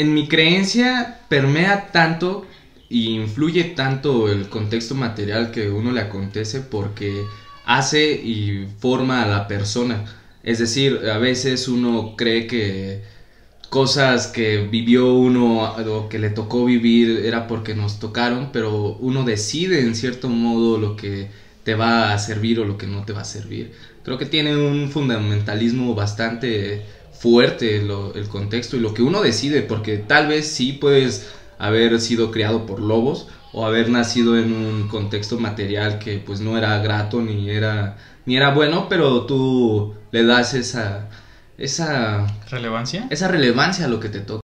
en mi creencia permea tanto y influye tanto el contexto material que uno le acontece porque hace y forma a la persona. Es decir, a veces uno cree que cosas que vivió uno o que le tocó vivir era porque nos tocaron, pero uno decide en cierto modo lo que te va a servir o lo que no te va a servir. Creo que tiene un fundamentalismo bastante fuerte el contexto y lo que uno decide, porque tal vez sí puedes haber sido criado por lobos o haber nacido en un contexto material que pues no era grato ni era ni era bueno, pero tú le das esa esa relevancia esa relevancia a lo que te toca.